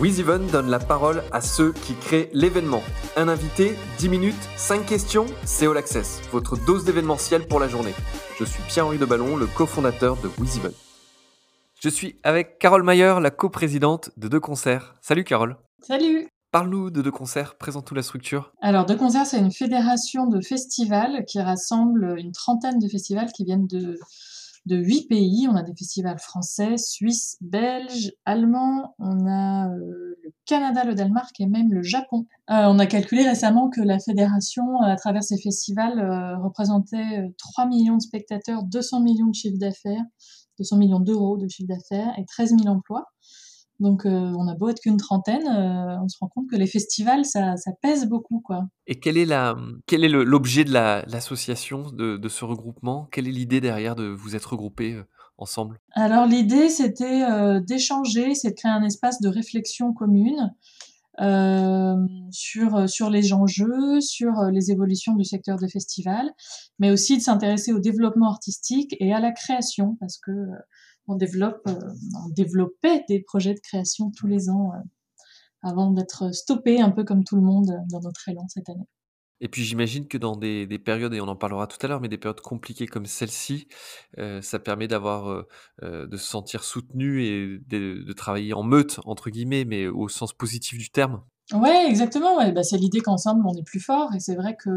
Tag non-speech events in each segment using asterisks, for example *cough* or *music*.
WizEven donne la parole à ceux qui créent l'événement. Un invité, 10 minutes, 5 questions, c'est All Access, votre dose d'événementiel pour la journée. Je suis Pierre-Henri de Ballon, le cofondateur de WizEven. Je suis avec Carole Mayer, la coprésidente de Deux Concerts. Salut Carole. Salut. Parle-nous de Deux Concerts, présente-nous la structure. Alors Deux Concerts, c'est une fédération de festivals qui rassemble une trentaine de festivals qui viennent de de huit pays. On a des festivals français, suisses, belges, allemands. On a euh, le Canada, le Danemark et même le Japon. Euh, on a calculé récemment que la fédération, à travers ces festivals, euh, représentait 3 millions de spectateurs, 200 millions de chiffre d'affaires, 200 millions d'euros de chiffre d'affaires et 13 000 emplois. Donc, euh, on a beau être qu'une trentaine, euh, on se rend compte que les festivals, ça, pèse beaucoup, quoi. Et quel est la, quel est l'objet de l'association, de, ce regroupement? Quelle est l'idée derrière de vous être regroupés euh, ensemble? Alors, l'idée, c'était d'échanger, c'est de créer un espace de réflexion commune sur sur les enjeux, sur les évolutions du secteur des festivals, mais aussi de s'intéresser au développement artistique et à la création, parce que on développe, euh, on développait des projets de création tous les ans euh, avant d'être stoppé un peu comme tout le monde dans notre élan cette année. Et puis j'imagine que dans des, périodes, et on en parlera tout à l'heure, mais des périodes compliquées comme celle-ci, euh, ça permet d'avoir, de se sentir soutenu et de, travailler en meute, entre guillemets, mais au sens positif du terme. Ouais, exactement. Ouais. Bah, c'est l'idée qu'ensemble on est plus fort. Et c'est vrai que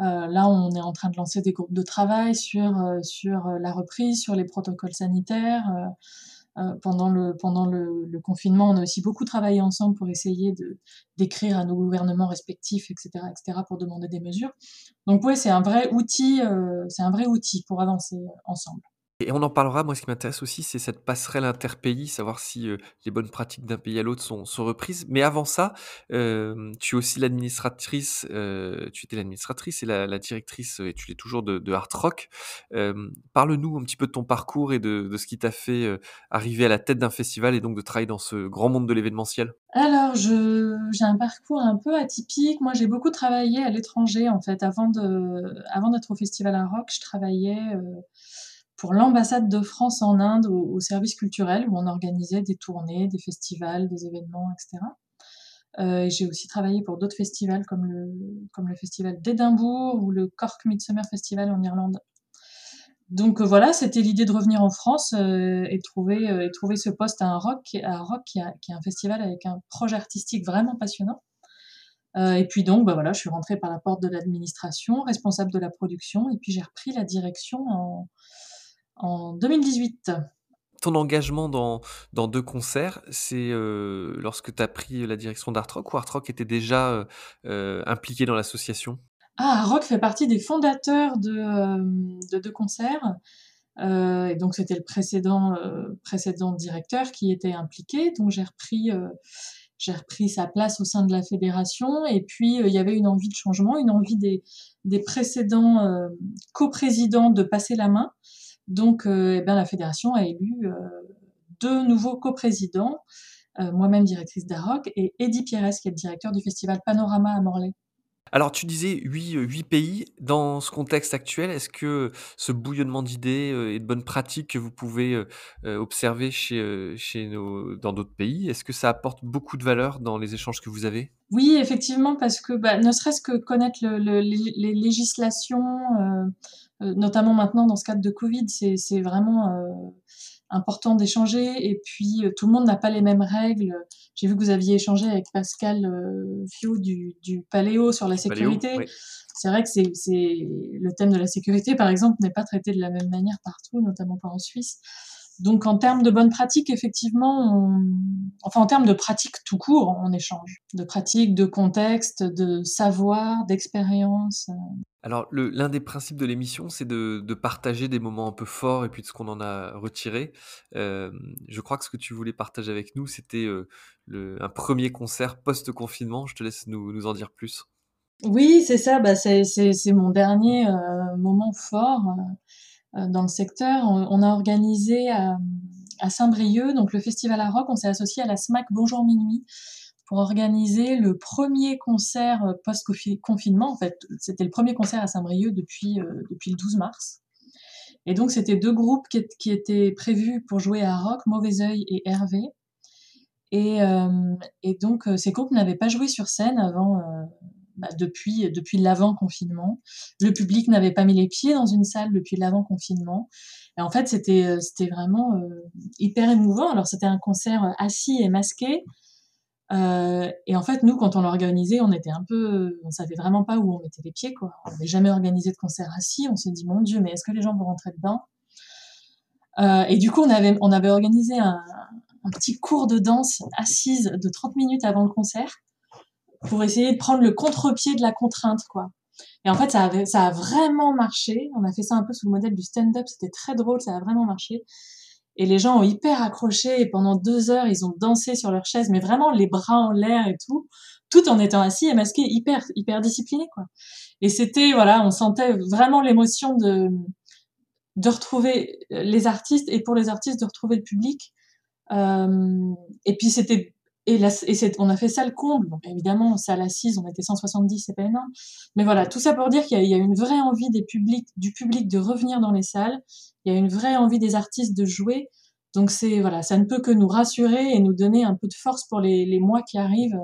euh, là, on est en train de lancer des groupes de travail sur, euh, sur euh, la reprise, sur les protocoles sanitaires. pendant le, pendant le, le, confinement, on a aussi beaucoup travaillé ensemble pour essayer de d'écrire à nos gouvernements respectifs, etc., etc., pour demander des mesures. Donc ouais, c'est un vrai outil, c'est un vrai outil pour avancer ensemble. Et on en parlera, moi ce qui m'intéresse aussi, c'est cette passerelle interpays, savoir si les bonnes pratiques d'un pays à l'autre sont, reprises. Mais avant ça, tu es aussi l'administratrice, tu étais l'administratrice et la, directrice, et tu l'es toujours de, de Art Rock. Parle-nous un petit peu de ton parcours et de, ce qui t'a fait arriver à la tête d'un festival et donc de travailler dans ce grand monde de l'événementiel. Alors, j'ai un parcours un peu atypique. Moi, j'ai beaucoup travaillé à l'étranger, en fait. Avant d'être au Festival Art Rock, je travaillais pour l'ambassade de France en Inde au, service culturel où on organisait des tournées, des festivals, des événements, etc. Euh, j'ai aussi travaillé pour d'autres festivals comme le, festival d'Édimbourg ou le Cork Midsummer Festival en Irlande. Donc euh, voilà, c'était l'idée de revenir en France euh, et, trouver, trouver ce poste à un rock, qui est un festival avec un projet artistique vraiment passionnant. et puis donc, bah voilà, je suis rentrée par la porte de l'administration, responsable de la production, et puis j'ai repris la direction en, en 2018. Ton engagement dans, dans deux concerts, c'est euh, lorsque tu as pris la direction d'Art Rock ou Art Rock était déjà euh, euh, impliqué dans l'association? Ah, Art Rock fait partie des fondateurs de, deux concerts. et donc c'était le précédent, précédent directeur qui était impliqué. Donc j'ai repris, j'ai repris sa place au sein de la fédération. Et puis il y avait une envie de changement, une envie des, des précédents coprésidents de passer la main. Donc, euh, eh bien, la fédération a élu euh, deux nouveaux coprésidents, euh, moi-même directrice d'Aroc, et Eddie Pierres, qui est le directeur du festival Panorama à Morlaix. Alors, tu disais huit, pays. Dans ce contexte actuel, est-ce que ce bouillonnement d'idées et de bonnes pratiques que vous pouvez observer chez, chez nos, dans d'autres pays, est-ce que ça apporte beaucoup de valeur dans les échanges que vous avez? Oui, effectivement, parce que bah, ne serait-ce que connaître les, les, législations, euh, notamment maintenant dans ce cadre de Covid, c'est vraiment euh, important d'échanger. Et puis, euh, tout le monde n'a pas les mêmes règles. J'ai vu que vous aviez échangé avec Pascal Fio du, du, Paléo sur la sécurité. C'est vrai que c'est le thème de la sécurité, par exemple, n'est pas traité de la même manière partout, notamment pas en Suisse. Donc en termes de bonnes pratiques, effectivement, enfin en termes de pratiques tout court, on échange. De pratiques, de contexte, de savoir, d'expérience. Alors l'un des principes de l'émission, c'est de, partager des moments un peu forts et puis de ce qu'on en a retiré. Euh, je crois que ce que tu voulais partager avec nous, c'était euh, un premier concert post-confinement. Je te laisse nous, en dire plus. Oui, c'est ça. Bah, c'est mon dernier euh, moment fort. Euh, dans le secteur. On, a organisé à, Saint-Brieuc, donc le festival à rock, on s'est associé à la SMAC Bonjour Minuit pour organiser le premier concert euh, post-confinement. En fait, c'était le premier concert à Saint-Brieuc depuis, euh, le 12 mars. Et donc, c'était deux groupes qui, étaient prévus pour jouer à rock, Mauvais Oeil et Hervé. Et donc, ces groupes n'avaient pas joué sur scène avant, bah, depuis, depuis l'avant-confinement. Le public n'avait pas mis les pieds dans une salle depuis l'avant-confinement. Et en fait, c'était, c'était vraiment hyper émouvant. Alors, c'était un concert assis et masqué. Euh, et en fait, nous, quand on l'a organisé, on était un peu, on savait vraiment pas où on mettait les pieds, quoi. On n'avait jamais organisé de concert assis. On s'est dit, mon Dieu, mais est-ce que les gens vont rentrer dedans? Euh, Et du coup, on avait, on avait organisé un, petit cours de danse assise de 30 minutes avant le concert pour essayer de prendre le contre-pied de la contrainte, quoi. Et en fait, ça, ça a vraiment marché. On a fait ça un peu sous le modèle du stand-up. C'était très drôle, ça a vraiment marché. Et les gens ont hyper accroché et pendant deux heures, ils ont dansé sur leur chaise, mais vraiment les bras en l'air et tout, tout en étant assis et masqués, hyper, hyper disciplinés, quoi. Et c'était, voilà, on sentait vraiment l'émotion de, de retrouver les artistes et pour les artistes de retrouver le public. Euh, et puis c'était et, là, et on a fait ça le comble. Donc évidemment, salle assise, on était 170, c'est pas énorme. Mais voilà, tout ça pour dire qu'il y, a une vraie envie des publics, du public de revenir dans les salles. Il y a une vraie envie des artistes de jouer. Donc c'est voilà, ça ne peut que nous rassurer et nous donner un peu de force pour les, les mois qui arrivent,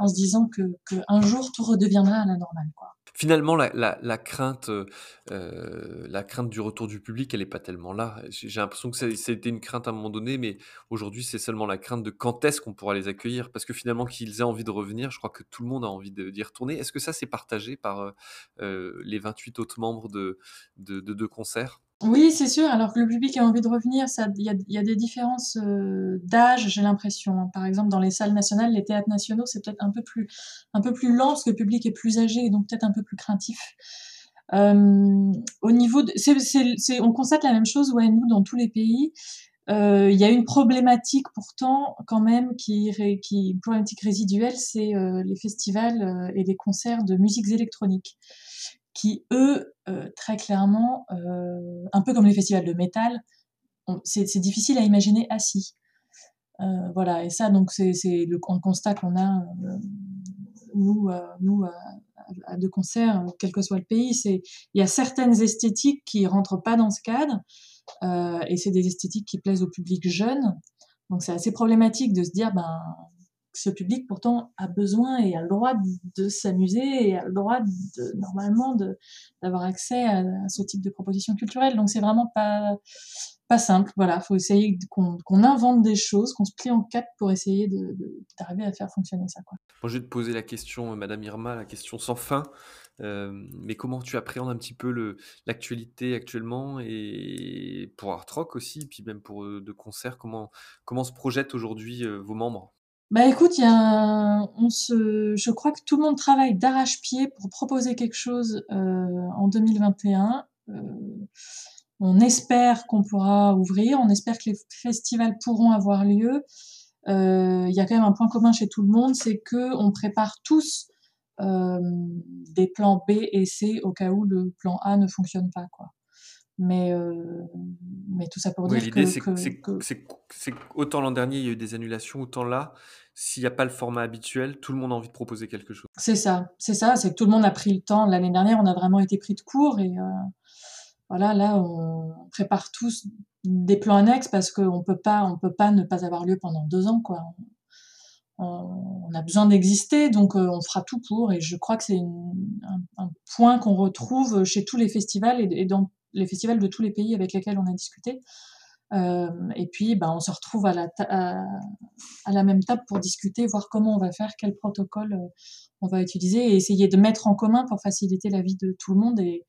en se disant que, que un jour tout redeviendra à la normale, quoi finalement, la, la, la crainte, euh, la crainte du retour du public, elle n'est pas tellement là. J'ai l'impression que c'était une crainte à un moment donné, mais aujourd'hui, c'est seulement la crainte de quand est-ce qu'on pourra les accueillir. Parce que finalement, qu'ils aient envie de revenir, je crois que tout le monde a envie d'y retourner. Est-ce que ça, c'est partagé par euh, euh les 28 autres membres de, de, de, de concert oui, c'est sûr. Alors que le public a envie de revenir, il y a, des différences euh, d'âge, j'ai l'impression. Par exemple, dans les salles nationales, les théâtres nationaux, c'est peut-être un peu plus un peu plus lent parce que le public est plus âgé et donc peut-être un peu plus craintif. Euh, au niveau, on constate la même chose, ouais, nous, dans tous les pays. Euh, il y a une problématique pourtant quand même qui, qui une problématique résiduelle, c'est les festivals et les concerts de musiques électroniques qui, eux, euh, très clairement, euh, un peu comme les festivals de métal, c'est difficile à imaginer assis. Euh, voilà, et ça, donc, c'est le constat qu'on a, nous, nous à, de concert, quel que soit le pays, c'est il y a certaines esthétiques qui rentrent pas dans ce cadre, et c'est des esthétiques qui plaisent au public jeune. Donc c'est assez problématique de se dire, ben, ce public pourtant a besoin et a le droit de, s'amuser et a le droit normalement d'avoir accès à, ce type de propositions culturelles. Donc c'est vraiment pas pas simple. Voilà, faut essayer qu'on invente des choses, qu'on se plie en quatre pour essayer d'arriver à faire fonctionner ça. Moi, je vais te poser la question, Madame Irma, la question sans fin. Euh, mais comment tu appréhendes un petit peu l'actualité actuellement et pour Art Rock aussi, puis même pour euh, de concerts, comment, comment se projettent aujourd'hui euh, vos membres? Bah écoute, il y a on se, je crois que tout le monde travaille d'arrache-pied pour proposer quelque chose euh, en 2021. Euh, on espère qu'on pourra ouvrir, on espère que les festivals pourront avoir lieu. Euh, il y a quand même un point commun chez tout le monde, c'est que on prépare tous euh, des plans B et C au cas où le plan A ne fonctionne pas, quoi. Mais, euh, mais tout ça pour dire que. L'idée, c'est autant l'an dernier, il y a eu des annulations, autant là, s'il n'y a pas le format habituel, tout le monde a envie de proposer quelque chose. C'est ça, c'est ça, c'est que tout le monde a pris le temps. L'année dernière, on a vraiment été pris de court et euh, voilà, là, on prépare tous des plans annexes parce qu'on peut pas, on peut pas ne pas avoir lieu pendant deux ans, quoi. On, a besoin d'exister, donc euh, on fera tout pour. Et je crois que c'est un, un, point qu'on retrouve chez tous les festivals et, et dans les festivals de tous les pays avec lesquels on a discuté. Euh, et puis, ben, on se retrouve à la, à, la même table pour discuter, voir comment on va faire, quel protocole euh, on va utiliser et essayer de mettre en commun pour faciliter la vie de tout le monde. Et,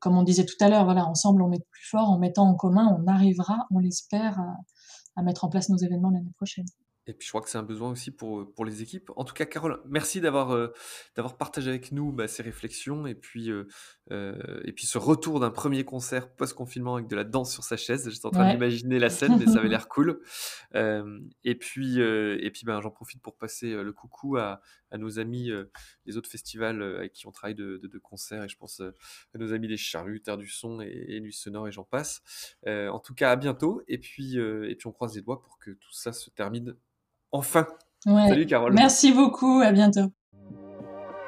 comme on disait tout à l'heure, voilà, ensemble on met plus fort, en mettant en commun, on arrivera, on l'espère, à, mettre en place nos événements l'année prochaine. Et puis je crois que c'est un besoin aussi pour, pour les équipes. En tout cas, Carole, merci d'avoir euh, d'avoir partagé avec nous bah, ces réflexions et puis, euh, et puis ce retour d'un premier concert post-confinement avec de la danse sur sa chaise. J'étais en train d'imaginer la scène, mais ça avait *laughs* l'air cool. et puis, et puis ben, j'en profite pour passer le coucou à, à nos amis les autres festivals avec qui on travaille de, de, concerts. Et je pense à nos amis des Charrues, Terre du Son et, et Nuit Sonore et j'en passe. en tout cas, à bientôt. Et puis, et puis on croise les doigts pour que tout ça se termine Enfin. Salut Carole. Merci beaucoup, à bientôt.